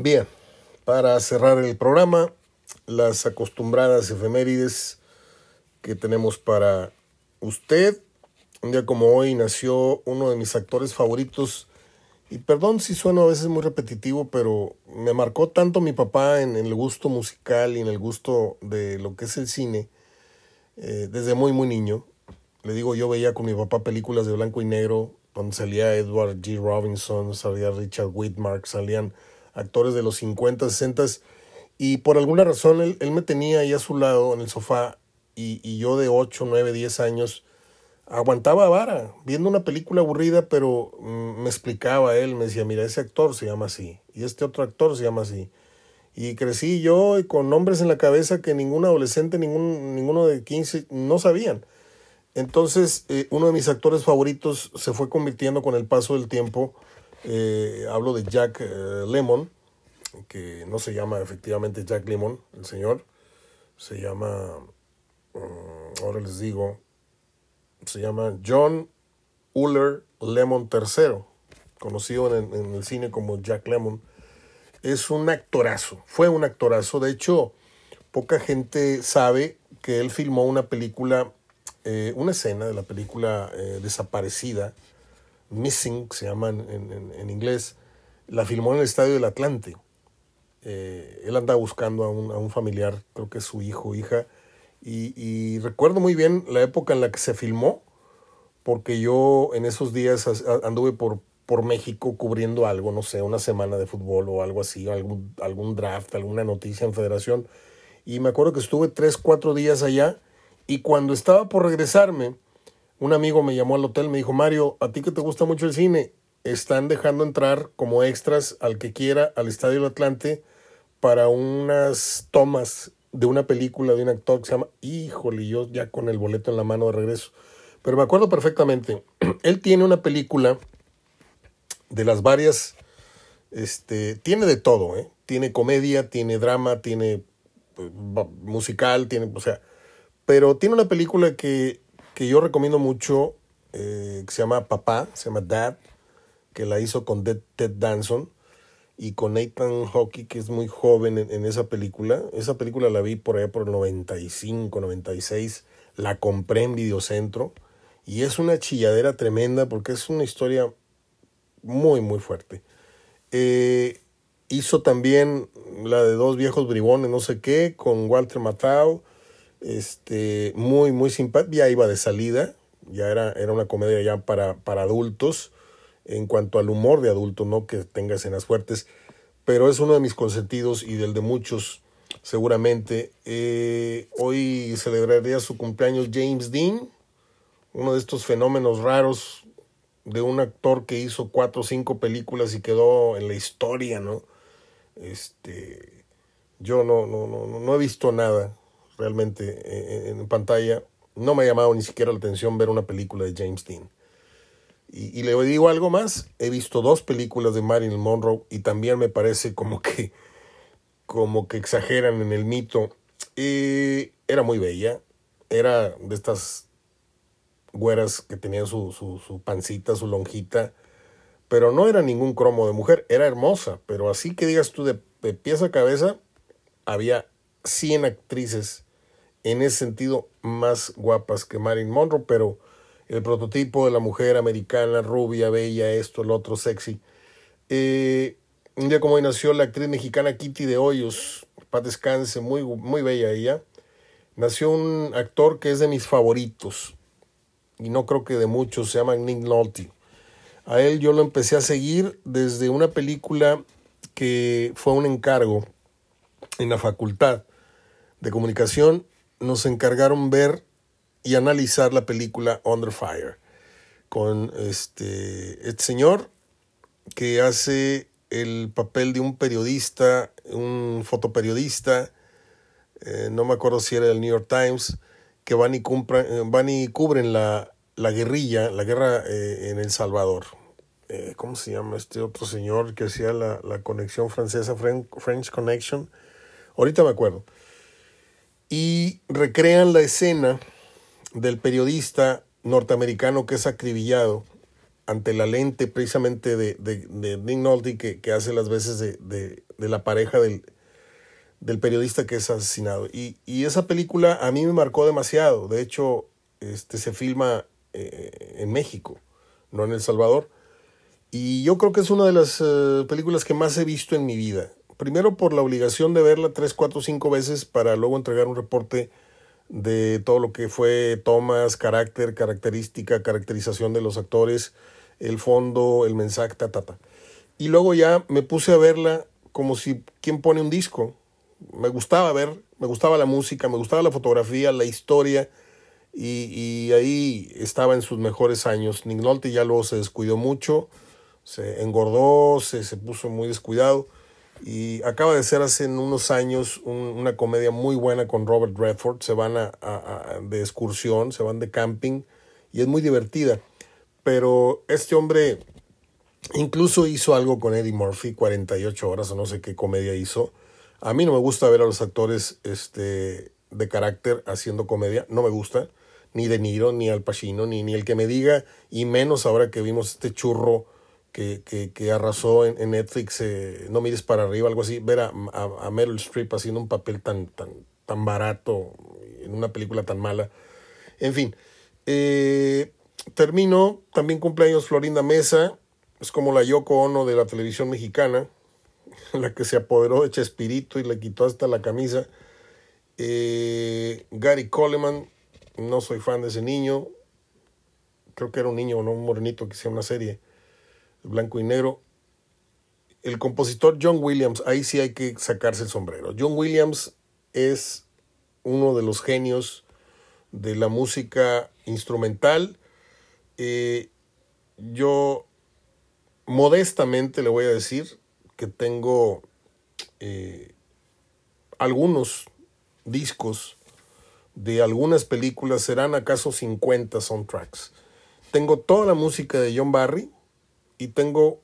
Bien, para cerrar el programa, las acostumbradas efemérides que tenemos para usted. Un día como hoy nació uno de mis actores favoritos. Y perdón si sueno a veces muy repetitivo, pero me marcó tanto mi papá en el gusto musical y en el gusto de lo que es el cine eh, desde muy, muy niño. Le digo, yo veía con mi papá películas de blanco y negro, donde salía Edward G. Robinson, salía Richard Whitmark, salían actores de los 50, 60 y por alguna razón él, me tenía ahí a su lado en el sofá y, y yo de 8, 9, 10 años aguantaba vara, viendo una película aburrida, pero mm, me explicaba él, me decía, mira, ese actor se llama así, y este otro actor se llama así. Y crecí yo con nombres en la cabeza que ningún adolescente, ningún, ninguno de 15 no sabían. Entonces, eh, uno de mis actores favoritos se fue convirtiendo con el paso del tiempo. Eh, hablo de Jack eh, Lemon, que no se llama efectivamente Jack Lemon, el señor. Se llama, um, ahora les digo, se llama John Uller Lemon III, conocido en, el cine como Jack Lemon es un actorazo, fue un actorazo. De hecho, poca gente sabe que él filmó una película, eh, una escena de la película Desaparecida, Missing, se llama en, en, inglés, la filmó en el Estadio del Atlante. Eh, él andaba buscando a un, a un, familiar, creo que es su hijo o hija, y, y, recuerdo muy bien la época en la que se filmó, porque yo en esos días anduve por, por México cubriendo algo, no sé, una semana de fútbol o algo así, algún, algún draft, alguna noticia en federación. Y me acuerdo que estuve tres, cuatro días allá y cuando estaba por regresarme, un amigo me llamó al hotel, me dijo, Mario, a ti que te gusta mucho el cine, están dejando entrar como extras al que quiera al Estadio del Atlante para unas tomas de una película de un actor que se llama, híjole, yo ya con el boleto en la mano de regreso. Pero me acuerdo perfectamente, él tiene una película de las varias, este, tiene de todo, ¿eh? Tiene comedia, tiene drama, tiene pues, musical, tiene, o sea, pero tiene una película que, que yo recomiendo mucho, eh, que se llama Papá, se llama Dad, que la hizo con Ted, Ted Danson y con Nathan Hockey, que es muy joven en, esa película. Esa película la vi por allá por el 95, 96, la compré en Videocentro y es una chilladera tremenda porque es una historia muy, muy fuerte. Eh, hizo también la de dos viejos bribones, no sé qué, con Walter Matthau. Este, muy, muy simpática. Ya iba de salida, ya era, era una comedia ya para, para adultos, en cuanto al humor de adulto, no que tenga escenas fuertes, pero es uno de mis consentidos y del de muchos, seguramente. Eh, hoy celebraría su cumpleaños James Dean, uno de estos fenómenos raros de un actor que hizo cuatro o cinco películas y quedó en la historia, ¿no? Este, yo no, no, no, no he visto nada realmente en, en, pantalla. No me ha llamado ni siquiera la atención ver una película de James Dean. Y, le digo algo más, he visto dos películas de Marilyn Monroe y también me parece como que, como que exageran en el mito. Eh, era muy bella, era de estas güeras que tenían su, su, su, pancita, su lonjita, pero no era ningún cromo de mujer, era hermosa, pero así que digas tú de, de pies a cabeza, había 100 actrices en ese sentido más guapas que Marilyn Monroe, pero el prototipo de la mujer americana, rubia, bella, esto, el otro, sexy. Eh, un día como hoy nació la actriz mexicana Kitty de Hoyos, para descanse, muy, muy bella ella. Nació un actor que es de mis favoritos, y no creo que de muchos, se llama Nick Nolte. A él yo lo empecé a seguir desde una película que fue un encargo en la facultad de comunicación. Nos encargaron ver y analizar la película Under Fire con este, este señor que hace el papel de un periodista, un fotoperiodista, eh, no me acuerdo si era del New York Times, que van y, eh, van y cubren la, la guerrilla, la guerra eh, en El Salvador. ¿Cómo se llama este otro señor que hacía la, la conexión francesa, French Connection? Ahorita me acuerdo. Y recrean la escena del periodista norteamericano que es acribillado ante la lente precisamente de, de, de Nick Nolte que, que, hace las veces de, de, la pareja del, del periodista que es asesinado. Y, y, esa película a mí me marcó demasiado. De hecho, este, se filma eh, en México, no en El Salvador. Y yo creo que es una de las eh, películas que más he visto en mi vida. Primero por la obligación de verla tres, cuatro, cinco veces para luego entregar un reporte de todo lo que fue tomas, carácter, característica, caracterización de los actores, el fondo, el mensaje, ta, ta, ta. Y luego ya me puse a verla como si quien pone un disco. Me gustaba ver, me gustaba la música, me gustaba la fotografía, la historia, y, y ahí estaba en sus mejores años. Nick ya luego se descuidó mucho, se engordó, se, se puso muy descuidado y acaba de ser hace unos años una comedia muy buena con Robert Redford. Se van a, a, de excursión, se van de camping y es muy divertida. Pero este hombre incluso hizo algo con Eddie Murphy, 48 horas o no sé qué comedia hizo. A mí no me gusta ver a los actores este, de carácter haciendo comedia, no me gusta. Ni De Niro, ni Al Pacino, ni, ni el que me diga, y menos ahora que vimos este churro que, que, que arrasó en, Netflix, eh, No mires para arriba, algo así, ver a, Meryl Streep haciendo un papel tan, tan, tan barato en una película tan mala. En fin, eh, termino, también cumpleaños Florinda Mesa, es como la Yoko Ono de la televisión mexicana, la que se apoderó de Chespirito y le quitó hasta la camisa. Eh, Gary Coleman, no soy fan de ese niño, creo que era un niño, no un morenito que hacía una serie blanco y negro. El compositor John Williams, ahí sí hay que sacarse el sombrero. John Williams es uno de los genios de la música instrumental. Eh, yo modestamente le voy a decir que tengo eh, algunos discos de algunas películas, serán acaso 50 soundtracks. Tengo toda la música de John Barry, y tengo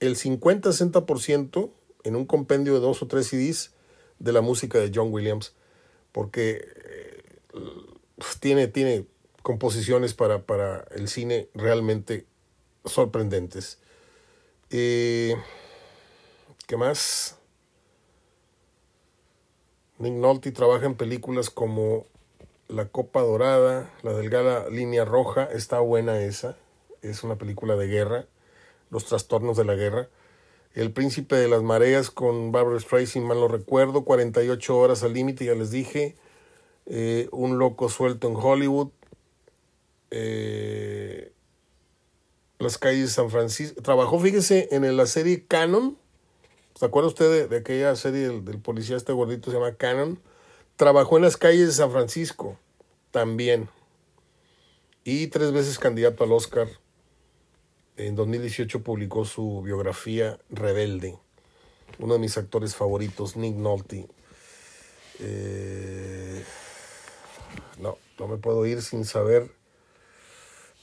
el 50-60% en un compendio de dos o tres CDs de la música de John Williams, porque eh, tiene, tiene composiciones para, para, el cine realmente sorprendentes. Eh, ¿Qué más? Nick Nolte trabaja en películas como La Copa Dorada, La Delgada Línea Roja, está buena esa, es una película de guerra los trastornos de la guerra. El príncipe de las mareas con Barbara Streisand, mal lo recuerdo, 48 horas al límite, ya les dije. Eh, un loco suelto en Hollywood. Eh, las calles de San Francisco. Trabajó, fíjese, en la serie Canon. ¿Se acuerda usted de, aquella serie del, del, policía este gordito se llama Canon? Trabajó en las calles de San Francisco también. Y tres veces candidato al Oscar en 2018 publicó su biografía Rebelde, uno de mis actores favoritos, Nick Nolte. Eh, no, no me puedo ir sin saber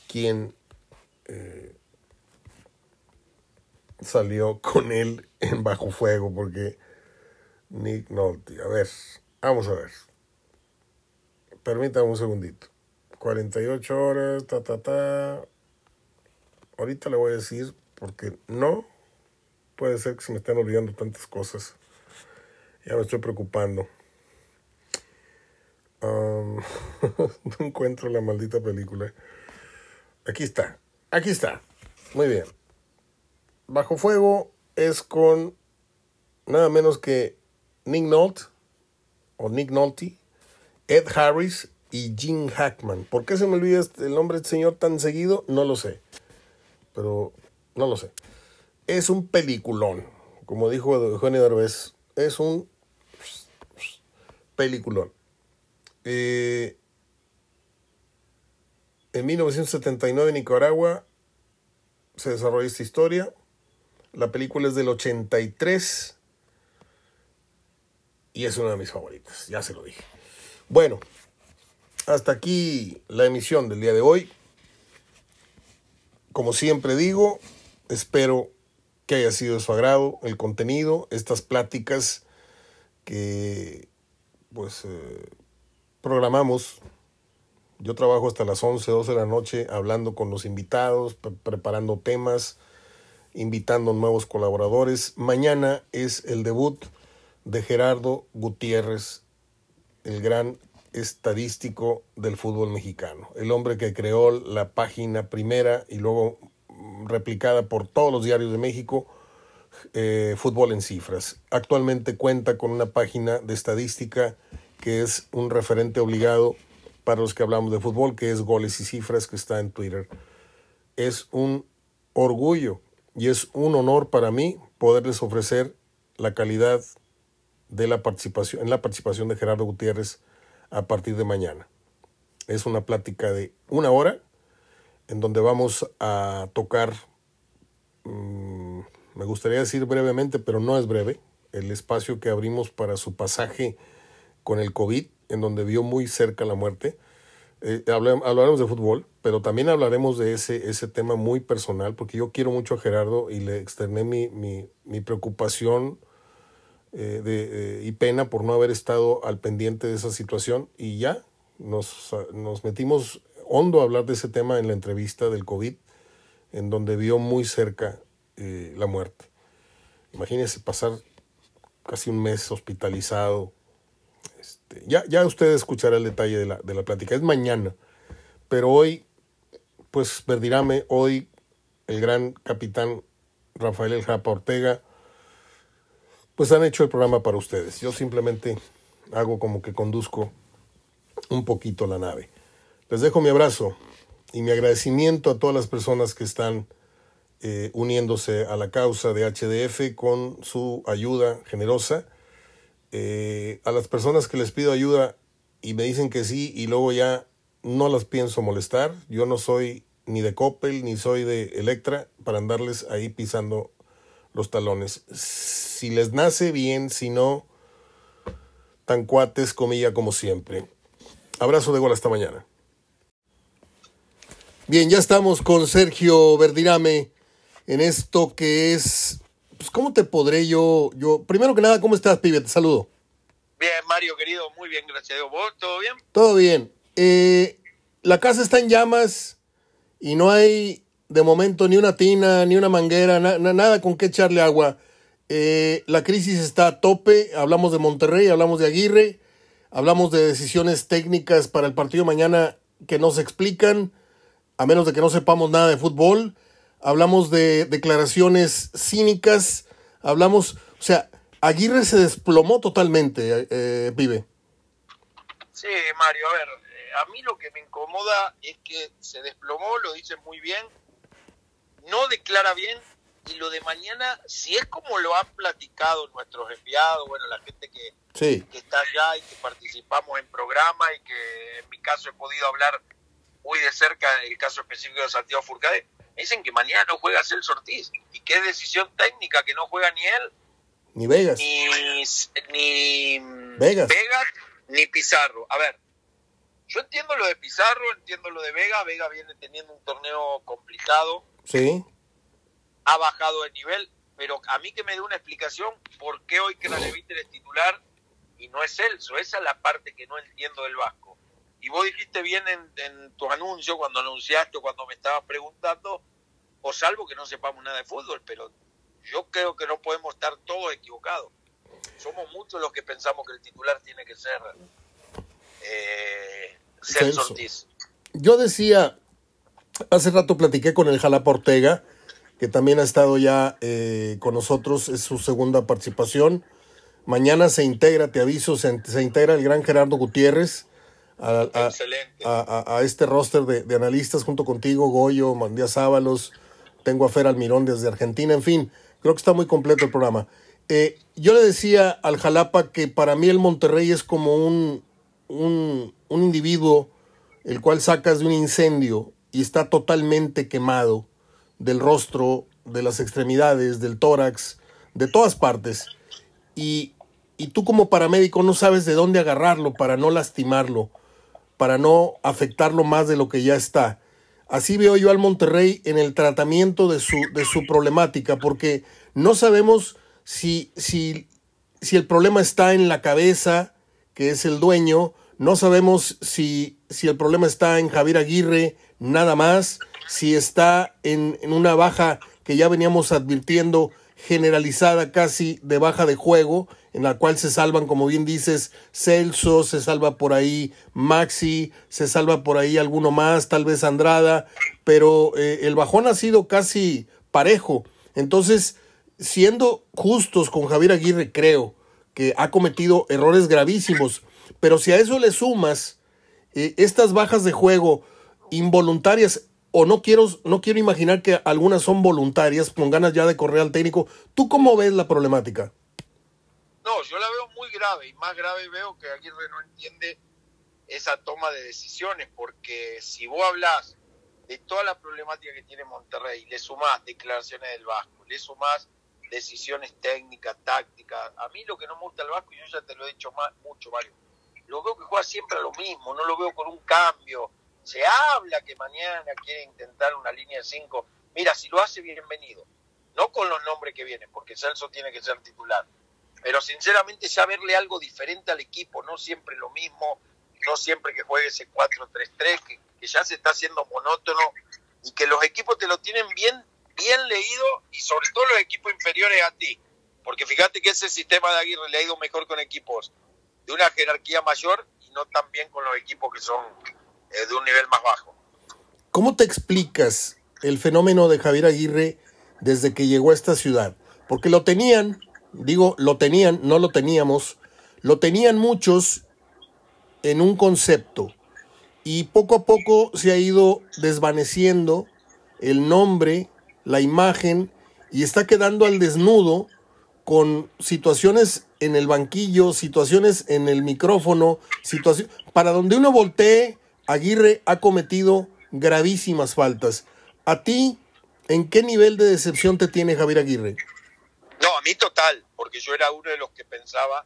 quién eh, salió con él en Bajo Fuego, porque Nick Nolte, a ver, vamos a ver. Permítame un segundito. 48 horas, ta, ta, ta. Ahorita le voy a decir porque no puede ser que se me estén olvidando tantas cosas. Ya me estoy preocupando. Um, no encuentro la maldita película. Aquí está. Aquí está. Muy bien. Bajo Fuego es con nada menos que Nick Nolte o Nick Nolte, Ed Harris y Gene Hackman. ¿Por qué se me olvida el nombre del señor tan seguido? No lo sé pero no lo sé. Es un peliculón, como dijo Eugenio Derbez, es un peliculón. Eh, en 1979 en Nicaragua se desarrolla esta historia. La película es del 83 y es una de mis favoritas, ya se lo dije. Bueno, hasta aquí la emisión del día de hoy. Como siempre digo, espero que haya sido de su agrado el contenido, estas pláticas que pues eh, programamos. Yo trabajo hasta las 11, 12 de la noche hablando con los invitados, pre preparando temas invitando nuevos colaboradores. Mañana es el debut de Gerardo Gutiérrez, el gran estadístico del fútbol mexicano, el hombre que creó la página primera y luego replicada por todos los diarios de México, eh, Fútbol en Cifras. Actualmente cuenta con una página de estadística que es un referente obligado para los que hablamos de fútbol, que es Goles y Cifras, que está en Twitter. Es un orgullo y es un honor para mí poderles ofrecer la calidad de la participación, en la participación de Gerardo Gutiérrez a partir de mañana. Es una plática de una hora en donde vamos a tocar, mm, me gustaría decir brevemente, pero no es breve, el espacio que abrimos para su pasaje con el COVID, en donde vio muy cerca la muerte. Eh, hablaremos de fútbol, pero también hablaremos de ese, ese tema muy personal, porque yo quiero mucho a Gerardo y le externé mi, mi, mi preocupación eh, de, y pena por no haber estado al pendiente de esa situación y ya nos, nos metimos hondo a hablar de ese tema en la entrevista del COVID, en donde vio muy cerca eh, la muerte. Imagínense pasar casi un mes hospitalizado. Este, ya, ya usted escuchará el detalle de la, de la plática. Es mañana, pero hoy, pues Verdirame, hoy el gran capitán Rafael El Japa Ortega, pues han hecho el programa para ustedes. Yo simplemente hago como que conduzco un poquito la nave. Les dejo mi abrazo y mi agradecimiento a todas las personas que están eh, uniéndose a la causa de HDF con su ayuda generosa. Eh, a las personas que les pido ayuda y me dicen que sí y luego ya no las pienso molestar. Yo no soy ni de Coppel ni soy de Electra para andarles ahí pisando los talones. Si les nace bien, si no, tan cuates, comilla como siempre. Abrazo de gol hasta mañana. Bien, ya estamos con Sergio Verdirame en esto que es, pues, ¿cómo te podré yo, yo, primero que nada, ¿cómo estás, pibe? Te saludo. Bien, Mario, querido, muy bien, gracias a Dios. ¿Vos, todo bien? Todo bien. Eh, la casa está en llamas y no hay de momento ni una tina, ni una manguera, nada con qué echarle agua. Eh, la crisis está a tope, hablamos de Monterrey, hablamos de Aguirre, hablamos de decisiones técnicas para el partido mañana que no se explican a menos de que no sepamos nada de fútbol. Hablamos de declaraciones cínicas. Hablamos, o sea, Aguirre se desplomó totalmente, eh, Vive. Sí, Mario, a ver, eh, a mí lo que me incomoda es que se desplomó, lo dice muy bien, no declara bien y lo de mañana, si es como lo han platicado nuestros enviados, bueno, la gente que, que está allá y que participamos en programa y que en mi caso he podido hablar muy de cerca el caso específico de Santiago Furcade, dicen que mañana no juega Celso Ortiz y que es decisión técnica que no juega ni él, ni Vegas, ni, Vegas. ni Pizarro. A ver, yo entiendo lo de Pizarro, entiendo lo de Vega, Vega viene teniendo un torneo complicado. Sí. Ha bajado de nivel, pero a mí que me dé una explicación por qué hoy Craneviter es titular y no es Celso. Esa es la parte que no entiendo del Vasco. Y vos dijiste bien en, tu anuncio, cuando anunciaste o cuando me estabas preguntando, o salvo que no sepamos nada de fútbol, pero yo creo que no podemos estar todos equivocados. Somos muchos los que pensamos que el titular tiene que ser eh, Celso Ortiz. Yo decía, hace rato platiqué con el Jalapa Ortega, que también ha estado ya eh, con nosotros, es su segunda participación. Mañana se integra, te aviso, se, se integra el gran Gerardo Gutiérrez a, a, este roster de, analistas junto contigo, Goyo, Mandías Ábalos, tengo a Fer Almirón desde Argentina, en fin, creo que está muy completo el programa. Eh, yo le decía al Jalapa que para mí el Monterrey es como un, un, un individuo el cual sacas de un incendio y está totalmente quemado del rostro, de las extremidades, del tórax, de todas partes. Y, y tú como paramédico no sabes de dónde agarrarlo para no lastimarlo para no afectarlo más de lo que ya está. Así veo yo al Monterrey en el tratamiento de su, de su problemática, porque no sabemos si, si, si el problema está en la cabeza, que es el dueño, no sabemos si, si el problema está en Javier Aguirre, nada más, si está en, en una baja que ya veníamos advirtiendo generalizada casi de baja de juego, en la cual se salvan, como bien dices, Celso, se salva por ahí Maxi, se salva por ahí alguno más, tal vez Andrada, pero eh, el bajón ha sido casi parejo. Entonces, siendo justos con Javier Aguirre, creo que ha cometido errores gravísimos, pero si a eso le sumas eh, estas bajas de juego involuntarias, o no quiero, no quiero imaginar que algunas son voluntarias, con ganas ya de correr al técnico, ¿tú cómo ves la problemática? No, yo la veo muy grave y más grave veo que Aguirre no entiende esa toma de decisiones, porque si vos hablas de toda la problemática que tiene Monterrey, le sumás declaraciones del Vasco, le sumás decisiones técnicas, tácticas, a mí lo que no me gusta el Vasco, yo ya te lo he dicho mucho, Mario, lo veo que juega siempre a lo mismo, no lo veo con un cambio. Se habla que mañana quiere intentar una línea cinco. Mira, si lo hace, bienvenido. No con los nombres que vienen, porque Celso tiene que ser titular. Pero sinceramente ya verle algo diferente al equipo, no siempre lo mismo, no siempre que juegue ese 4-3-3, que, que ya se está haciendo monótono y que los equipos te lo tienen bien, bien leído y sobre todo los equipos inferiores a ti. Porque fíjate que ese sistema de Aguirre le ha ido mejor con equipos de una jerarquía mayor y no tan bien con los equipos que son eh, de un nivel más bajo. ¿Cómo te explicas el fenómeno de Javier Aguirre desde que llegó a esta ciudad? Porque lo tenían, digo, lo tenían, no lo teníamos, lo tenían muchos en un concepto y poco a poco se ha ido desvaneciendo el nombre, la imagen y está quedando al desnudo con situaciones en el banquillo, situaciones en el micrófono, situación para donde uno voltee, Aguirre ha cometido gravísimas faltas. ¿A ti en qué nivel de decepción te tiene Javier Aguirre? No, a mí total, porque yo era uno de los que pensaba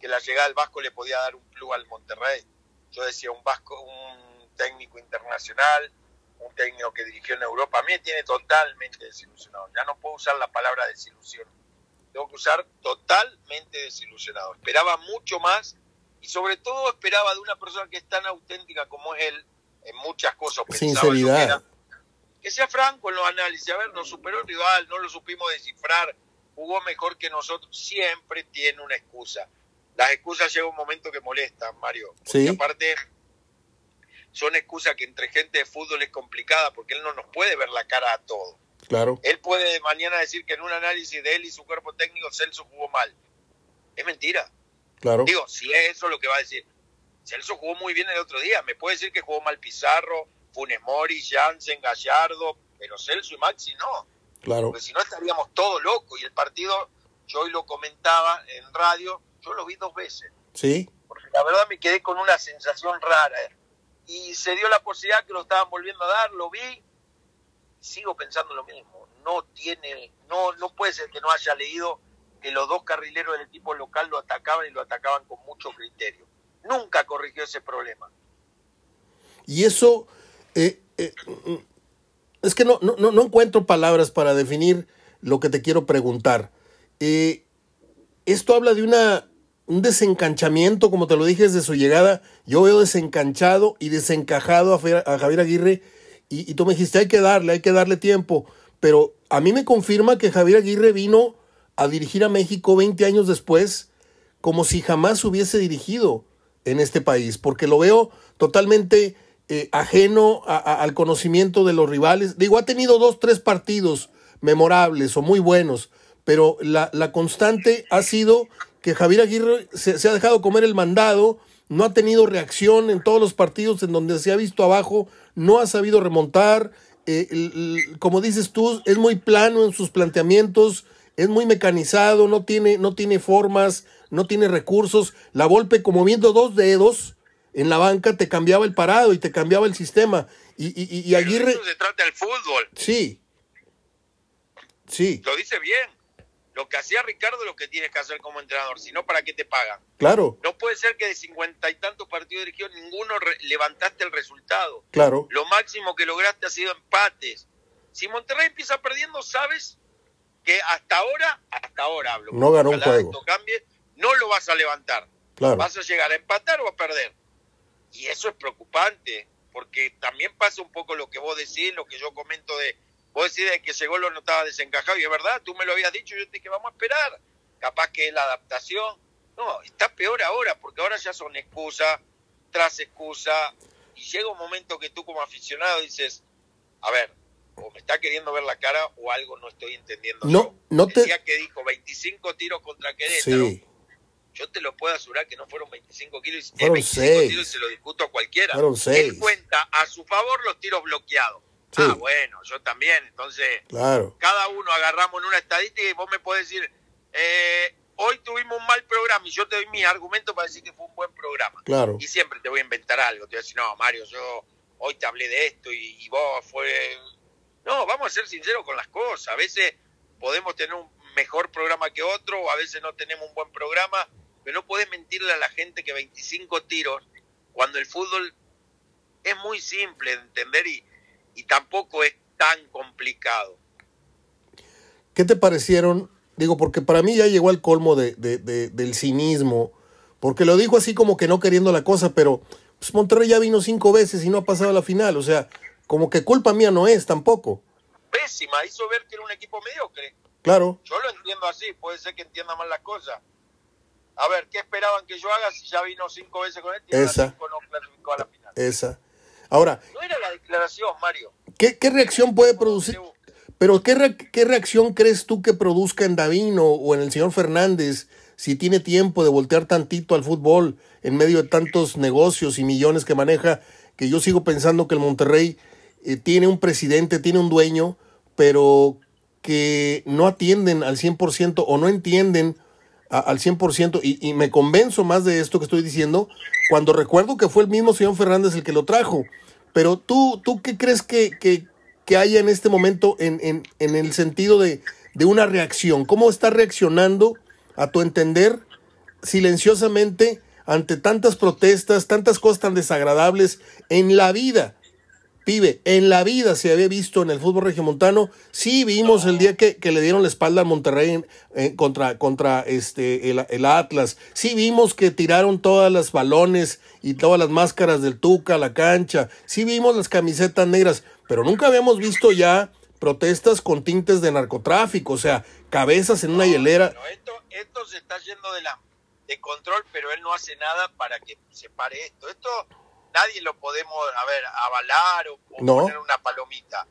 que la llegada del Vasco le podía dar un plus al Monterrey. Yo decía un Vasco, un técnico internacional, un técnico que dirigió en Europa, a mí me tiene totalmente desilusionado. Ya no puedo usar la palabra desilusión tengo que usar totalmente desilusionado. Esperaba mucho más y sobre todo esperaba de una persona que es tan auténtica como es él en muchas cosas. Sinceridad. Que, sea franco en los análisis. A ver, nos superó el rival, no lo supimos descifrar, jugó mejor que nosotros. Siempre tiene una excusa. Las excusas llega un momento que molestan, Mario. Sí. aparte son excusas que entre gente de fútbol es complicada porque él no nos puede ver la cara a todo. Claro. Él puede mañana decir que en un análisis de él y su cuerpo técnico Celso jugó mal. Es mentira. Claro. Digo, si es eso lo que va a decir. Celso jugó muy bien el otro día. Me puede decir que jugó mal Pizarro, Funes Mori, Jansen, Gallardo, pero Celso y Maxi no. Claro. Porque si no estaríamos todos locos. Y el partido, yo hoy lo comentaba en radio, yo lo vi dos veces. Sí. Porque la verdad me quedé con una sensación rara. Y se dio la posibilidad que lo estaban volviendo a dar, lo vi, sigo pensando lo mismo. No tiene, no, no puede ser que no haya leído que los dos carrileros del equipo local lo atacaban y lo atacaban con mucho criterio. Nunca corrigió ese problema. Y eso, eh, eh, es que no, no, no, encuentro palabras para definir lo que te quiero preguntar. Eh, esto habla de una, un desencanchamiento, como te lo dije desde su llegada. Yo veo desencanchado y desencajado a, a Javier Aguirre y, tú me dijiste, hay que darle, hay que darle tiempo. Pero a mí me confirma que Javier Aguirre vino a dirigir a México 20 años después como si jamás hubiese dirigido en este país, porque lo veo totalmente eh, ajeno al conocimiento de los rivales. Digo, ha tenido dos, tres partidos memorables o muy buenos, pero la, constante ha sido que Javier Aguirre se, se, ha dejado comer el mandado, no ha tenido reacción en todos los partidos en donde se ha visto abajo, no ha sabido remontar, eh, como dices tú, es muy plano en sus planteamientos, es muy mecanizado, no tiene, no tiene formas, no tiene recursos. La Volpe, como viendo dos dedos en la banca, te cambiaba el parado y te cambiaba el sistema. Y, y, y Aguirre... se trata del fútbol. Sí. Sí. Lo dice bien lo que hacía Ricardo es lo que tienes que hacer como entrenador, si no, ¿para qué te pagan? Claro. No puede ser que de cincuenta y tantos partidos dirigidos ninguno levantaste el resultado. Claro. Lo máximo que lograste ha sido empates. Si Monterrey empieza perdiendo, sabes que hasta ahora, hasta ahora hablo, no ganó un juego. cambie, no lo vas a levantar. Claro. Vas a llegar a empatar o a perder. Y eso es preocupante, porque también pasa un poco lo que vos decís, lo que yo comento de Vos decís que ese gol no estaba desencajado y es verdad, tú me lo habías dicho, yo te dije, vamos a esperar. Capaz que es la adaptación. No, está peor ahora, porque ahora ya son excusa tras excusa. Y llega un momento que tú como aficionado dices, a ver, o me está queriendo ver la cara o algo no estoy entendiendo. No, no te... El día que dijo 25 tiros contra Querétaro, sí. yo te lo puedo asegurar que no fueron 25 kilos. Fueron 25 seis. tiros se lo discuto a cualquiera. Fueron seis. Él cuenta a su favor los tiros bloqueados. Sí. Ah, bueno, yo también. Entonces, Claro. cada uno agarramos en una estadística y vos me podés decir, eh, hoy tuvimos un mal programa y yo te doy mi argumento para decir que fue un buen programa. Claro. Y siempre te voy a inventar algo. Te voy a decir, no, Mario, yo hoy te hablé de esto y, y vos fue... No, vamos a ser sinceros con las cosas. A veces podemos tener un mejor programa que otro o a veces no tenemos un buen programa, pero no podés mentirle a la gente que 25 tiros, cuando el fútbol es muy simple de entender y, y tampoco es tan complicado. ¿Qué te parecieron? Digo, porque para mí ya llegó al colmo de, de- de- del cinismo, porque lo dijo así como que no queriendo la cosa, pero pues Monterrey ya vino cinco veces y no ha pasado a la final, o sea, como que culpa mía no es tampoco. Pésima, hizo ver que era un equipo mediocre. Claro, Yo lo entiendo así, puede ser que entienda mal las cosas. A ver, ¿qué esperaban que yo haga si ya vino cinco veces con él y Esa. cinco no clasificó a la final? esa. Ahora, No era la declaración, Mario. ¿qué, qué reacción puede producir? Pero ¿qué, re- ¿qué reacción crees tú que produzca en Davino o en el señor Fernández si tiene tiempo de voltear tantito al fútbol en medio de tantos negocios y millones que maneja? Que yo sigo pensando que el Monterrey eh, tiene un presidente, tiene un dueño, pero que no atienden al 100% o no entienden al 100% y, y me convenzo más de esto que estoy diciendo cuando recuerdo que fue el mismo señor Fernández el que lo trajo. Pero tú, ¿tú qué crees que, que, que haya en este momento en, en, en el sentido de, de una reacción? ¿Cómo está reaccionando, a tu entender, silenciosamente ante tantas protestas, tantas cosas tan desagradables en la vida? Pibe, en la vida se había visto en el fútbol regiomontano, sí vimos el día que, que le dieron la espalda al Monterrey en- en contra, contra este, el, el Atlas, sí vimos que tiraron todas las balones y todas las máscaras del Tuca a la cancha, sí vimos las camisetas negras, pero nunca habíamos visto ya protestas con tintes de narcotráfico, o sea, cabezas en una hielera. Bueno, esto, esto se está yendo de la de control, pero él no hace nada para que se pare esto. Esto nadie lo podemos, a ver, avalar o, o No. poner una palomita.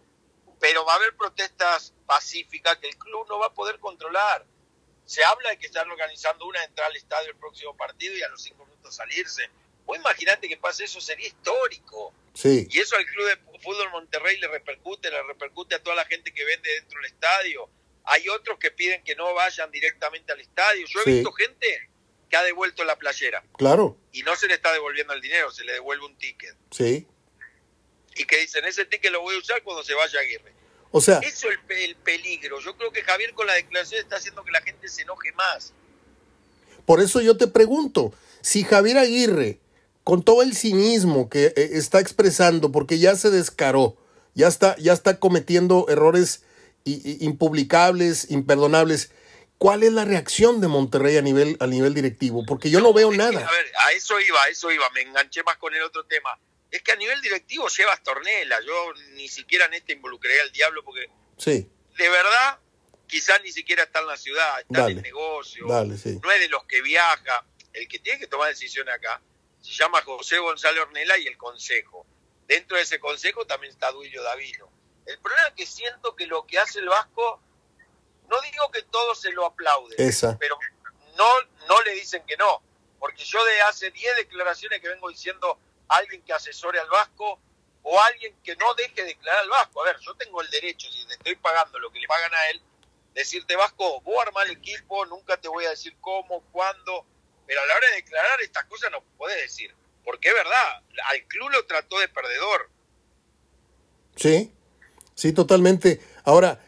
Pero va a haber protestas pacíficas que el club no va a poder controlar. Se habla de que están organizando una entrada al estadio el próximo partido y a los cinco minutos salirse. Vos imaginate que pase eso, sería histórico. Sí, Y eso al Club de Fútbol Monterrey le repercute, le repercute a toda la gente que vende dentro del estadio. Hay otros que piden que no vayan directamente al estadio. Yo he Sí. visto gente que ha devuelto la playera claro, y no se le está devolviendo el dinero, se le devuelve un ticket. sí. Y que dicen, ese ticket lo voy a usar cuando se vaya Aguirre. O sea, Eso es el, pe- el peligro. Yo creo que Javier con la declaración está haciendo que la gente se enoje más. Por eso yo te pregunto, si Javier Aguirre, con todo el cinismo que eh, está expresando, porque ya se descaró, ya está, ya está cometiendo errores impublicables, imperdonables, ¿cuál es la reacción de Monterrey a nivel, a nivel directivo? Porque yo no veo nada. a ver, a eso iba, a eso iba. Me enganché más con el otro tema. Es que a nivel directivo llevas tornela. Yo ni siquiera en este involucraría al diablo porque Sí, de verdad, quizás ni siquiera está en la ciudad, está Dale, en el negocio, dale, sí. no es de los que viaja. El que tiene que tomar decisiones acá se llama José González Ornella y el consejo. Dentro de ese consejo también está Duilio Davino. El problema es que siento que lo que hace el Vasco, no digo que todos se lo aplauden, Esa. pero no, no le dicen que no. Porque yo de hace 10 declaraciones que vengo diciendo alguien que asesore al Vasco o alguien que no deje declarar al Vasco. A ver, yo tengo el derecho, si le estoy pagando lo que le pagan a él, decirte Vasco, vos armar el equipo, nunca te voy a decir cómo, cuándo, pero a la hora de declarar estas cosas no podés decir. Porque es verdad, al club lo trató de perdedor. Sí, sí, totalmente. Ahora,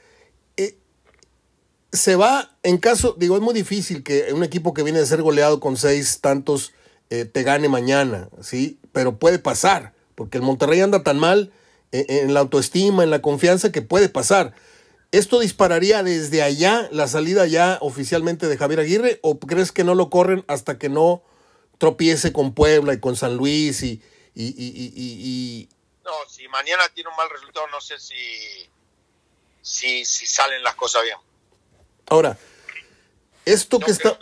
se va, en caso, digo, es muy difícil que un equipo que viene de ser goleado con seis tantos eh, te gane mañana, ¿sí? Pero puede pasar, porque el Monterrey anda tan mal eh, en la autoestima, en la confianza, que puede pasar. ¿Esto dispararía desde allá la salida ya oficialmente de Javier Aguirre o crees que no lo corren hasta que no tropiece con Puebla y con San Luis y, y, y, y- No, si mañana tiene un mal resultado, no sé si si, si salen las cosas bien. Ahora, esto que está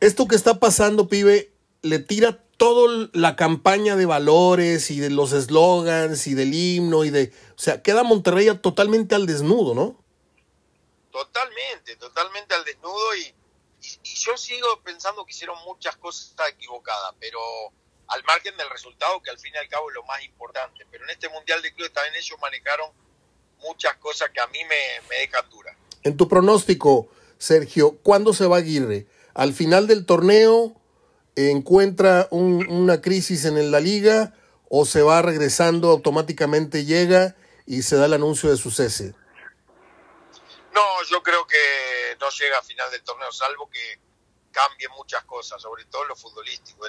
esto que está pasando, pibe, le tira toda la campaña de valores y de los eslogans y del himno y de, o sea, queda Monterrey totalmente al desnudo, ¿no? Totalmente, totalmente al desnudo y, y, yo sigo pensando que hicieron muchas cosas equivocadas, pero al margen del resultado, que al fin y al cabo es lo más importante. Pero en este Mundial de Clubes también ellos manejaron muchas cosas que a mí me, me dejan duras. En tu pronóstico, Sergio, ¿cuándo se va Aguirre? ¿Al final del torneo encuentra una crisis en la liga o se va regresando automáticamente, llega y se da el anuncio de su cese? No, yo creo que no llega a final del torneo, salvo que cambie muchas cosas, sobre todo lo futbolístico.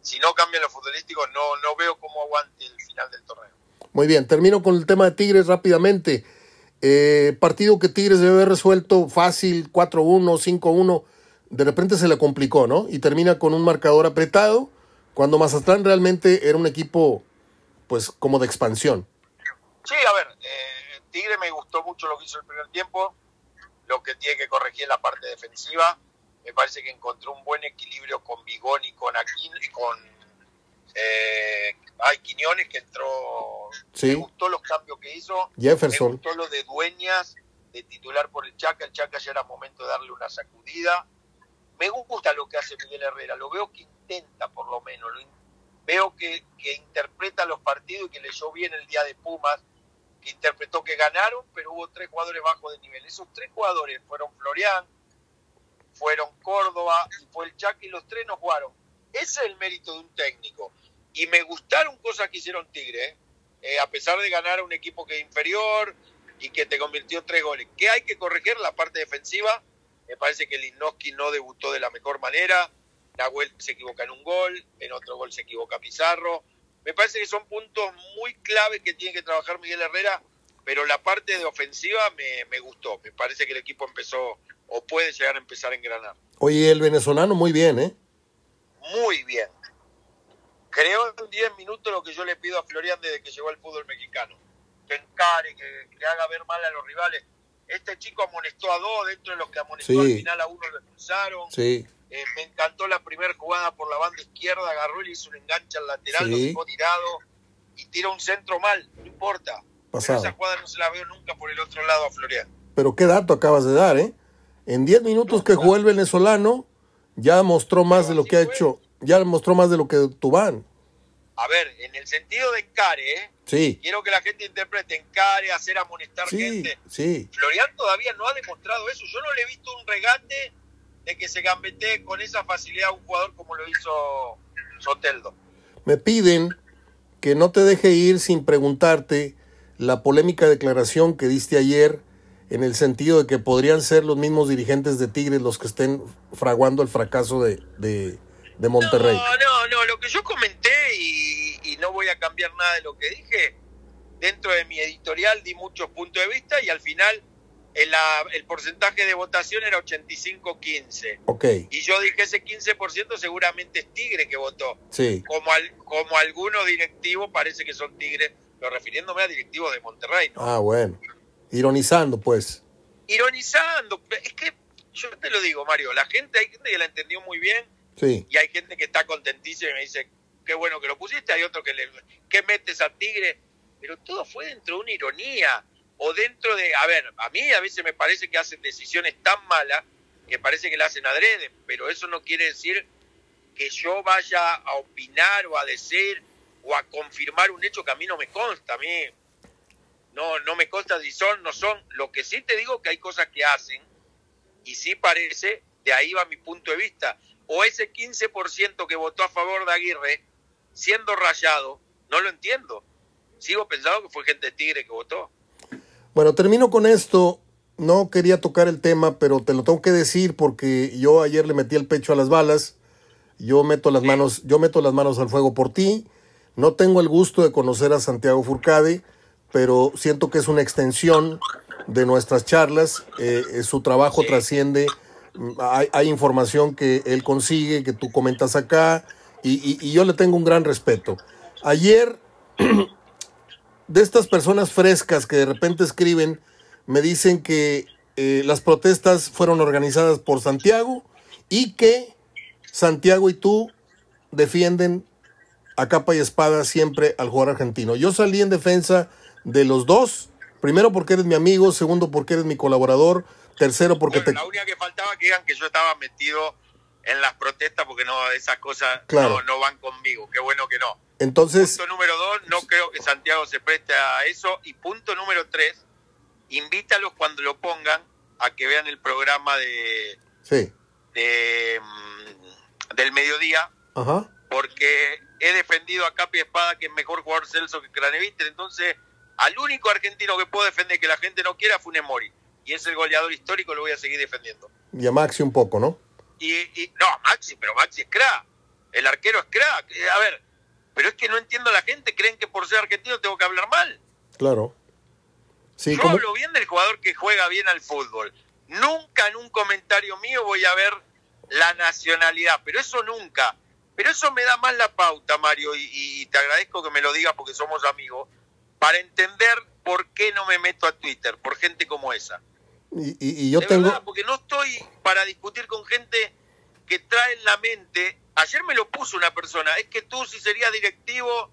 si no cambia lo futbolístico, no, no veo cómo aguante el final del torneo. Muy bien, termino con el tema de Tigres rápidamente. Eh, partido que Tigres debe haber resuelto fácil, 4-1, 5-1, de repente se le complicó, ¿no? Y termina con un marcador apretado, cuando Mazatlán realmente era un equipo, pues, como de expansión. Sí, a ver, eh, Tigre me gustó mucho lo que hizo el primer tiempo, lo que tiene que corregir en la parte defensiva. Me parece que encontró un buen equilibrio con Bigón y con Aquín y con eh, ay, Quiñones que entró. Me gustó los cambios que hizo. Jefferson. Me gustó lo de Dueñas, de titular por el Chaca. El Chaca ya era momento de darle una sacudida. Me gusta lo que hace Miguel Herrera. Lo veo que intenta, por lo menos. veo que, que interpreta los partidos y que leyó bien el día de Pumas. Que interpretó que ganaron, pero hubo tres jugadores bajos de nivel. Esos tres jugadores fueron Florian, fueron Córdoba y fue el Chaca y los tres no jugaron. Ese es el mérito de un técnico y me gustaron cosas que hicieron Tigre, ¿eh? Eh, a pesar de ganar a un equipo que es inferior y que te convirtió tres goles. ¿Qué hay que corregir? La parte defensiva. Me parece que Linoski no debutó de la mejor manera. Nahuel se equivoca en un gol, en otro gol se equivoca Pizarro. Me parece que son puntos muy clave que tiene que trabajar Miguel Herrera, pero la parte de ofensiva me, me gustó. Me parece que el equipo empezó o puede llegar a empezar a engranar. Oye, el venezolano muy bien, ¿eh? Muy bien creo en 10 minutos lo que yo le pido a Florian desde que llegó al fútbol mexicano. Que encare, que, haga ver mal a los rivales. Este chico amonestó a dos, dentro de los que amonestó al final a uno lo expulsaron. Sí. Eh, me encantó la primera jugada por la banda izquierda, agarró y le hizo un enganche al lateral, lo dejó tirado y tira un centro mal, no importa. esa jugada no se la veo nunca por el otro lado a Florian. Pero qué dato acabas de dar, ¿eh? En 10 minutos que jugó el venezolano, ya mostró más de lo que ha hecho ya mostró más de lo que Tubán. A ver, en el sentido de encare, ¿eh? Sí. Quiero que la gente interprete encare, hacer amonestar gente. Sí. Florian todavía no ha demostrado eso. Yo no le he visto un regate de que se gambetee con esa facilidad a un jugador como lo hizo Soteldo. Me piden que no te deje ir sin preguntarte la polémica declaración que diste ayer en el sentido de que podrían ser los mismos dirigentes de Tigres los que estén fraguando el fracaso de, de Monterrey. No, no, no, lo que yo comenté y, no voy a cambiar nada de lo que dije, dentro de mi editorial di muchos puntos de vista y al final el, el porcentaje de votación era 85-15. Ok. Y yo dije ese 15% seguramente es Tigre que votó. Sí. Como, al, como algunos directivos parece que son Tigres, pero refiriéndome a directivos de Monterrey. ¿no? Ah, bueno. Ironizando, pues. Ironizando. Es que yo te lo digo, Mario, la gente, hay gente que la entendió muy bien y hay gente que está contentísima y me dice, qué bueno que lo pusiste, hay otro que le, ¿qué metes a Tigre? Pero todo fue dentro de una ironía, o dentro de, a ver, a mí a veces me parece que hacen decisiones tan malas que parece que la hacen adrede, pero eso no quiere decir que yo vaya a opinar o a decir o a confirmar un hecho que a mí no me consta, a mí no, no me consta si son, no son. Lo que sí te digo que hay cosas que hacen y sí parece, de ahí va mi punto de vista o ese 15% que votó a favor de Aguirre, siendo rayado, no lo entiendo. Sigo pensando que fue gente de Tigre que votó. Bueno, termino con esto. No quería tocar el tema, pero te lo tengo que decir porque yo ayer le metí el pecho a las balas. Yo meto las manos, yo meto las manos al fuego por ti. No tengo el gusto de conocer a Santiago Furcade, pero siento que es una extensión de nuestras charlas. Eh, eh, su trabajo trasciende hay, información que él consigue, que tú comentas acá, y, yo le tengo un gran respeto. Ayer, de estas personas frescas que de repente escriben, me dicen que eh, las protestas fueron organizadas por Santiago y que Santiago y tú defienden a capa y espada siempre al jugador argentino. Yo salí en defensa de los dos, primero porque eres mi amigo, segundo porque eres mi colaborador, tercero porque Bueno, La única que faltaba que digan que yo estaba metido en las protestas porque no esas cosas Claro. no, no van conmigo. Qué bueno que no. Entonces, Punto número dos, no creo que Santiago se preste a eso. Y punto número tres, invítalos cuando lo pongan a que vean el programa de, sí, de, mm, del mediodía, ajá, porque he defendido a capa y espada que es mejor jugador Celso que Craneviter. Entonces, al único argentino que puedo defender que la gente no quiera, Funes Mori. Y es el goleador histórico, lo voy a seguir defendiendo. y a Maxi un poco, ¿no? Y, y- no, Maxi, pero Maxi es crack. El arquero es crack. Eh, A ver, pero es que no entiendo a la gente. Creen que por ser argentino tengo que hablar mal. Claro. Sí, Yo hablo bien del jugador que juega bien al fútbol. Nunca en un comentario mío voy a ver la nacionalidad, pero eso nunca. Pero eso me da más la pauta, Mario, y, y te agradezco que me lo digas porque somos amigos, para entender por qué no me meto a Twitter, por gente como esa. Y, y- y yo De tengo, verdad, porque no estoy para discutir con gente que trae en la mente. Ayer me lo puso una persona, es que tú si serías directivo,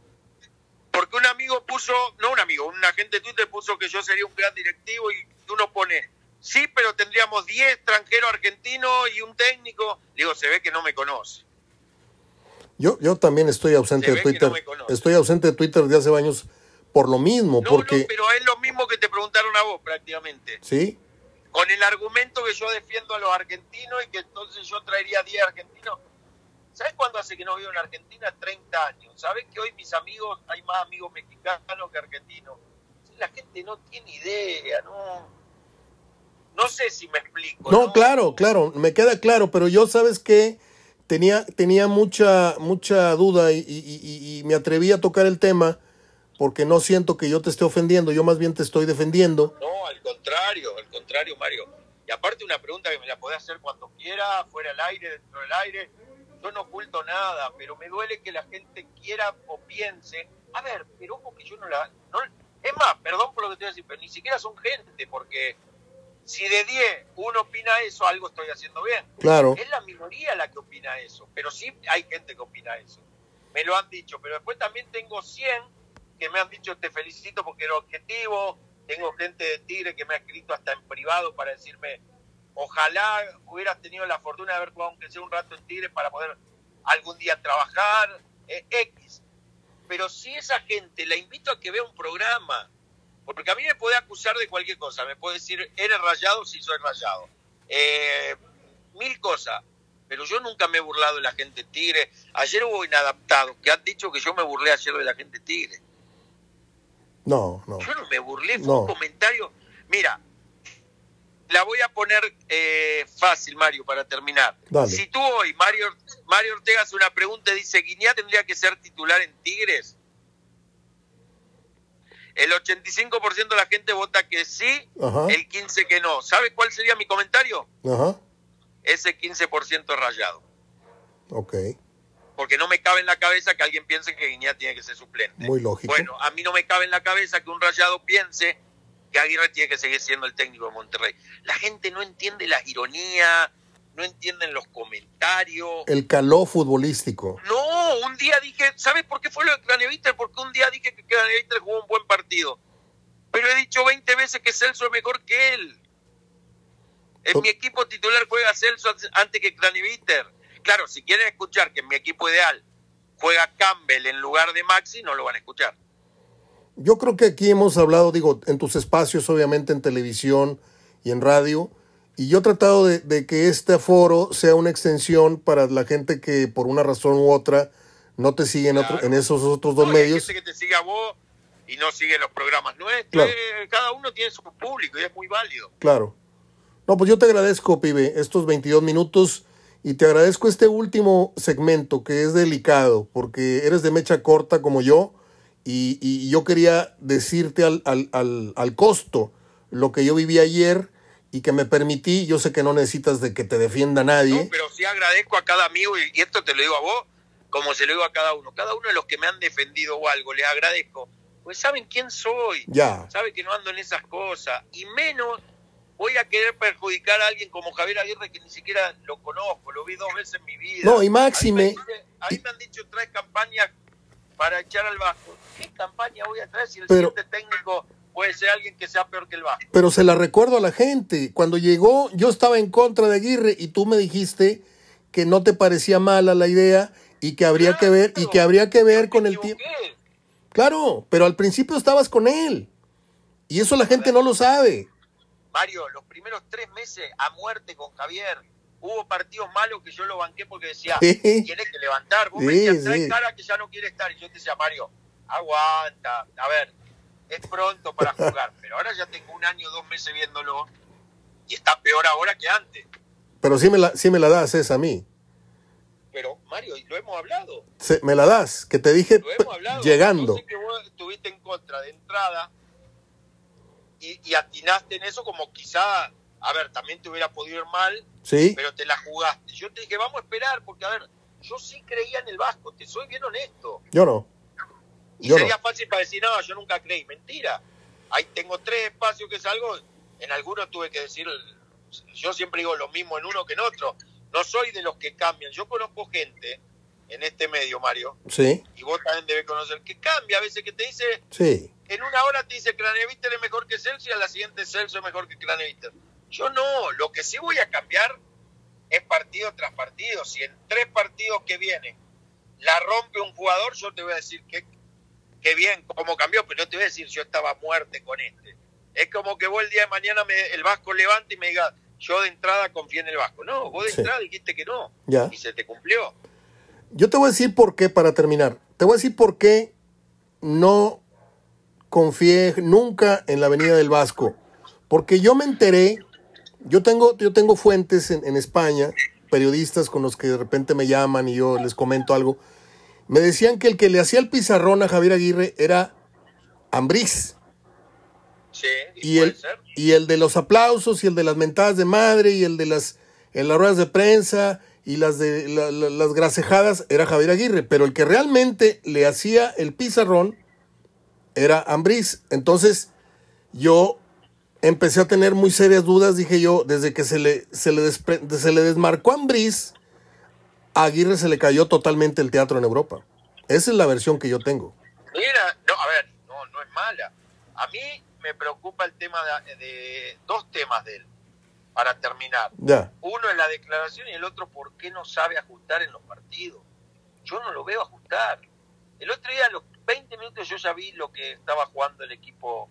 porque un amigo puso, no un amigo, un agente de Twitter puso que yo sería un gran directivo y uno pone, sí, pero tendríamos 10 extranjeros argentinos y un técnico. Digo, se ve que no me conoce. yo, yo también estoy ausente Se de Twitter. no estoy ausente de Twitter desde hace años por lo mismo, No, porque, no, pero es lo mismo que te preguntaron a vos prácticamente. ¿sí? Con el argumento que yo defiendo a los argentinos y que entonces yo traería 10 argentinos. ¿Sabes cuándo hace que no vivo en Argentina? 30 años. ¿Sabes que hoy mis amigos, hay más amigos mexicanos que argentinos? La gente no tiene idea, no. No sé si me explico. No, claro, claro, me queda claro, pero yo sabes que tenía, tenía mucha, mucha duda y, y- y- y me atreví a tocar el tema porque no siento que yo te esté ofendiendo, yo más bien te estoy defendiendo. No, al contrario, al contrario, Mario. Y aparte una pregunta que me la podés hacer cuando quiera, fuera del aire, dentro del aire. Yo no oculto nada, pero me duele que la gente quiera o piense. A ver, pero ojo que yo no la... No, es más, perdón por lo que te voy a decir, pero ni siquiera son gente, porque si de 10 uno opina eso, algo estoy haciendo bien. Claro, Es la minoría la que opina eso, pero sí hay gente que opina eso. Me lo han dicho, pero después también tengo 100 que me han dicho te felicito porque era objetivo. Tengo gente de Tigre que me ha escrito hasta en privado para decirme ojalá hubieras tenido la fortuna de haber jugado aunque sea un rato en Tigre para poder algún día trabajar, eh, X. Pero si esa gente la invito a que vea un programa, porque a mí me puede acusar de cualquier cosa, me puede decir, eres rayado si soy rayado. Eh, mil cosas, pero yo nunca me he burlado de la gente tigre. Ayer hubo inadaptados que han dicho que yo me burlé ayer de la gente tigre. No, no. Yo no me burlé, fue No. un comentario. Mira, la voy a poner eh, fácil, Mario, para terminar. Dale. Si tú hoy, Mario, Mario Ortega hace una pregunta y dice, ¿Guiñá tendría que ser titular en Tigres? El 85% de la gente vota que sí, Ajá. el 15% que no. ¿Sabes cuál sería mi comentario? Ajá, Ese 15% rayado. ok, Porque no me cabe en la cabeza que alguien piense que Guiñá tiene que ser suplente. muy lógico. Bueno, a mí no me cabe en la cabeza que un rayado piense que Aguirre tiene que seguir siendo el técnico de Monterrey. La gente no entiende la ironía, no entienden los comentarios. El caló futbolístico. No, un día dije, ¿sabes por qué fue lo de Craneviter? Porque un día dije que Craneviter jugó un buen partido. Pero he dicho 20 veces que Celso es mejor que él. En mi equipo titular juega Celso antes que Craneviter. Claro, si quieren escuchar que en mi equipo ideal juega Campbell en lugar de Maxi, no lo van a escuchar. Yo creo que aquí hemos hablado, digo, en tus espacios, obviamente en televisión y en radio, y yo he tratado de, de que este foro sea una extensión para la gente que por una razón u otra no te sigue en, otro- en esos otros dos No, y hay medios. gente que te sigue a vos y no sigue los programas nuestros. Claro. Eh, Cada uno tiene su público y es muy válido. Claro. No, pues yo te agradezco, pibe, estos 22 minutos y te agradezco este último segmento que es delicado porque eres de mecha corta como yo y, y yo quería decirte al, al, al, al costo lo que yo viví ayer y que me permití, yo sé que no necesitas de que te defienda nadie. No, pero sí agradezco a cada amigo y, y esto te lo digo a vos como se lo digo a cada uno. Cada uno de los que me han defendido o algo, les agradezco. pues saben quién soy, ya. saben que no ando en esas cosas, y menos voy a querer perjudicar a alguien como Javier Aguirre que ni siquiera lo conozco, lo vi dos veces en mi vida. No, y Máxime. Ahí me, han dicho tres campañas para echar al Vasco. ¿Qué campaña voy a traer si el siguiente técnico puede ser alguien que sea peor que el Vasco? Pero se la recuerdo a la gente. Cuando llegó, yo estaba en contra de Aguirre y tú me dijiste que no te parecía mala la idea y que habría que ver y que habría que ver con el tiempo. Claro, pero al principio estabas con él. Y eso la gente no lo sabe. Mario, los primeros tres meses a muerte con Javier, hubo partidos malos que yo lo banqué porque decía, tiene que levantar. Vos me decías, trae cara que ya no quiere estar. Y yo te decía, Mario, aguanta. A ver, es pronto para jugar. Pero ahora ya tengo un año, dos meses viéndolo. Y está peor ahora que antes. Pero sí me la, sí me la das esa a mí. Pero, Mario, lo hemos hablado. me la das, que te dije llegando. Yo sé que vos estuviste en contra de entrada y, y, atinaste en eso como quizá, a ver, también te hubiera podido ir mal, ¿Sí? pero te la jugaste. Yo te dije, vamos a esperar, porque, a ver, yo sí creía en el Vasco, te soy bien honesto. Yo no. Y sería fácil para decir, no, yo nunca creí. Mentira. Ahí tengo tres espacios que salgo, en algunos tuve que decir, yo siempre digo lo mismo en uno que en otro no soy de los que cambian. Yo conozco gente en este medio, Mario. Sí. Y vos también debes conocer, que cambia a veces, que te dice. Sí. En una hora te dice Craneviter es mejor que Celso y a la siguiente Celso es mejor que Craneviter. Yo no. Lo que sí voy a cambiar es partido tras partido. Si en tres partidos que vienen la rompe un jugador, yo te voy a decir que, que bien, cómo cambió, pero no te voy a decir yo estaba muerte con este. Es como que vos el día de mañana me, el Vasco levante y me diga, yo de entrada confié en el Vasco. No, vos de entrada dijiste que no. Ya. Y se te cumplió. Yo te voy a decir por qué para terminar. Te voy a decir por qué no confié nunca en la Avenida del Vasco. Porque yo me enteré, yo tengo, yo tengo fuentes en, en España, periodistas con los que de repente me llaman y yo les comento algo. Me decían que el que le hacía el pizarrón a Javier Aguirre era Ambriz. Sí, y, el, y el de los aplausos y el de las mentadas de madre y el de las, en las ruedas de prensa y las de las gracejadas era Javier Aguirre, pero el que realmente le hacía el pizarrón era Ambriz. Entonces yo empecé a tener muy serias dudas, dije yo, desde que se le, se le, se le desmarcó a Ambriz, a Aguirre se le cayó totalmente el teatro en Europa. Esa es la versión que yo tengo. Mira, no, a ver, no, no es mala. A mí me preocupa el tema de, dos temas de él, para terminar. Ya. Uno es la declaración y el otro, ¿por qué no sabe ajustar en los partidos? Yo no lo veo ajustar. El otro día, a los 20 minutos, yo ya vi lo que estaba jugando el equipo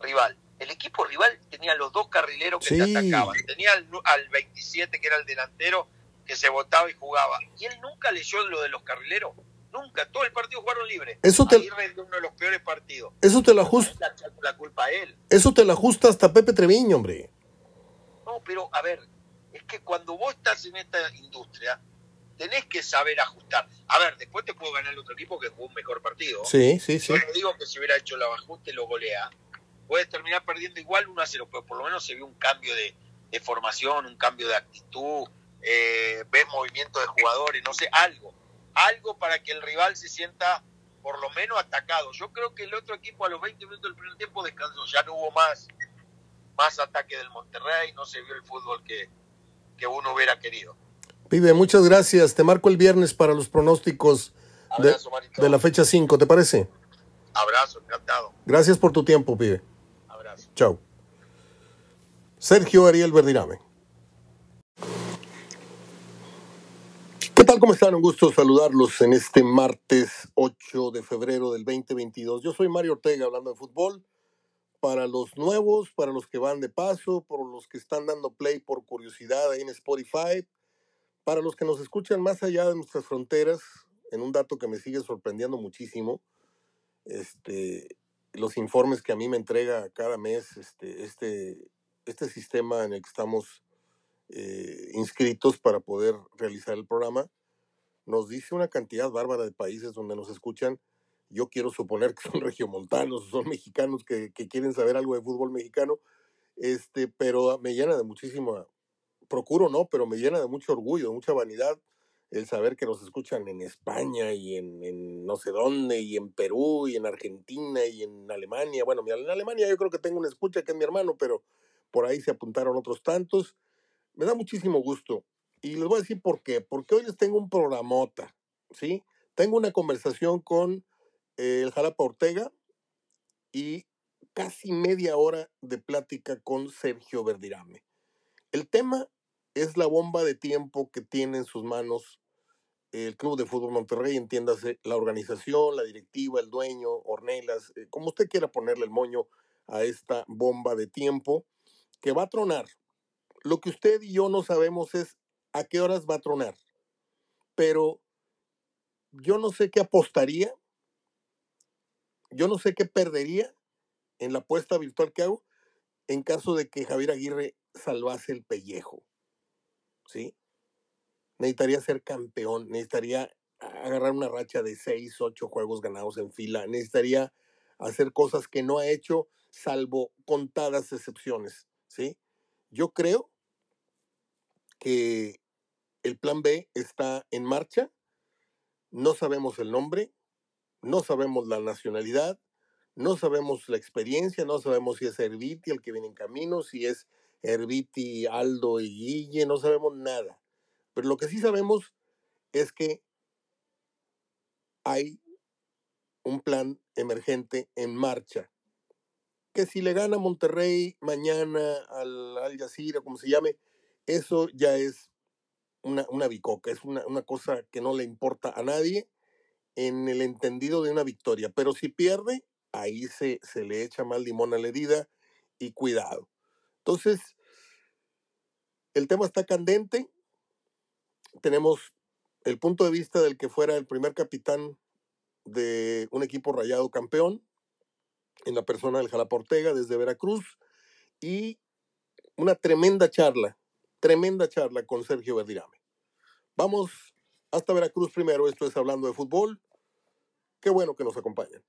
rival. El equipo rival tenía los dos carrileros que te atacaban. Tenía al, al 27, que era el delantero, que se votaba y jugaba. Y él nunca leyó lo de los carrileros. Nunca, todo el partido jugaron libre. Eso te, uno de los peores partidos. Eso te lo ajusta. La, culpa a él. Eso te lo ajusta hasta Pepe Treviño, hombre. No, pero a ver, es que cuando vos estás en esta industria, tenés que saber ajustar. A ver, después te puedo ganar el otro equipo que jugó un mejor partido. Sí, sí, sí. Yo no digo que si hubiera hecho el ajuste lo golea. Puedes terminar perdiendo igual 1 a 0, pero por lo menos se vio un cambio de, de formación, un cambio de actitud, eh, ves movimiento de jugadores, no sé, algo algo para que el rival se sienta por lo menos atacado. Yo creo que el otro equipo a los 20 minutos del primer tiempo descansó, ya no hubo más, más ataque del Monterrey, no se vio el fútbol que, que uno hubiera querido. Pibe, muchas gracias. Te marco el viernes para los pronósticos de, de, la fecha 5, ¿te parece? Abrazo, encantado. Gracias por tu tiempo, pibe. Abrazo. Chao. Sergio Ariel Verdirame. ¿Qué tal? ¿Cómo están? Un gusto saludarlos en este martes 8 de febrero del 2022. Yo soy Mario Ortega hablando de fútbol. Para los nuevos, para los que van de paso, por los que están dando play por curiosidad ahí en Spotify, para los que nos escuchan más allá de nuestras fronteras, en un dato que me sigue sorprendiendo muchísimo, este, los informes que a mí me entrega cada mes este, este, este sistema en el que estamos eh, inscritos para poder realizar el programa, nos dice una cantidad bárbara de países donde nos escuchan. Yo quiero suponer que son regiomontanos, son mexicanos que, que quieren saber algo de fútbol mexicano, este, pero me llena de muchísima, procuro no, pero me llena de mucho orgullo, de mucha vanidad el saber que nos escuchan en España y en, en, no sé dónde, y en Perú, y en Argentina, y en Alemania. Bueno, en Alemania yo creo que tengo una escucha que es mi hermano, pero por ahí se apuntaron otros tantos. Me da muchísimo gusto. Y les voy a decir por qué. Porque hoy les tengo un programota, ¿sí? Tengo una conversación con eh, el Jalapa Ortega y casi media hora de plática con Sergio Verdirame. El tema es la bomba de tiempo que tiene en sus manos el Club de Fútbol Monterrey, entiéndase, la organización, la directiva, el dueño, Ornelas, eh, como usted quiera ponerle el moño a esta bomba de tiempo que va a tronar. Lo que usted y yo no sabemos es a qué horas va a tronar. Pero yo no sé qué apostaría, yo no sé qué perdería en la apuesta virtual que hago en caso de que Javier Aguirre salvase el pellejo. ¿Sí? Necesitaría ser campeón, necesitaría agarrar una racha de seis, ocho juegos ganados en fila, necesitaría hacer cosas que no ha hecho, salvo contadas excepciones. ¿sí? Yo creo que el plan B está en marcha, no sabemos el nombre, no sabemos la nacionalidad, no sabemos la experiencia, no sabemos si es Herbiti el que viene en camino, si es Herbiti, Aldo y Guille, no sabemos nada. Pero lo que sí sabemos es que hay un plan emergente en marcha que si le gana Monterrey mañana al Al como se llame, eso ya es una, una bicoca, es una, una cosa que no le importa a nadie en el entendido de una victoria. Pero si pierde, ahí se, se le echa más limón a la herida y cuidado. Entonces, el tema está candente. Tenemos el punto de vista del que fuera el primer capitán de un equipo rayado campeón, en la persona del Jalapa Ortega desde Veracruz y una tremenda charla, tremenda charla con Sergio Verdirame. Vamos hasta Veracruz primero, esto es Hablando de Fútbol. Qué bueno que nos acompañan.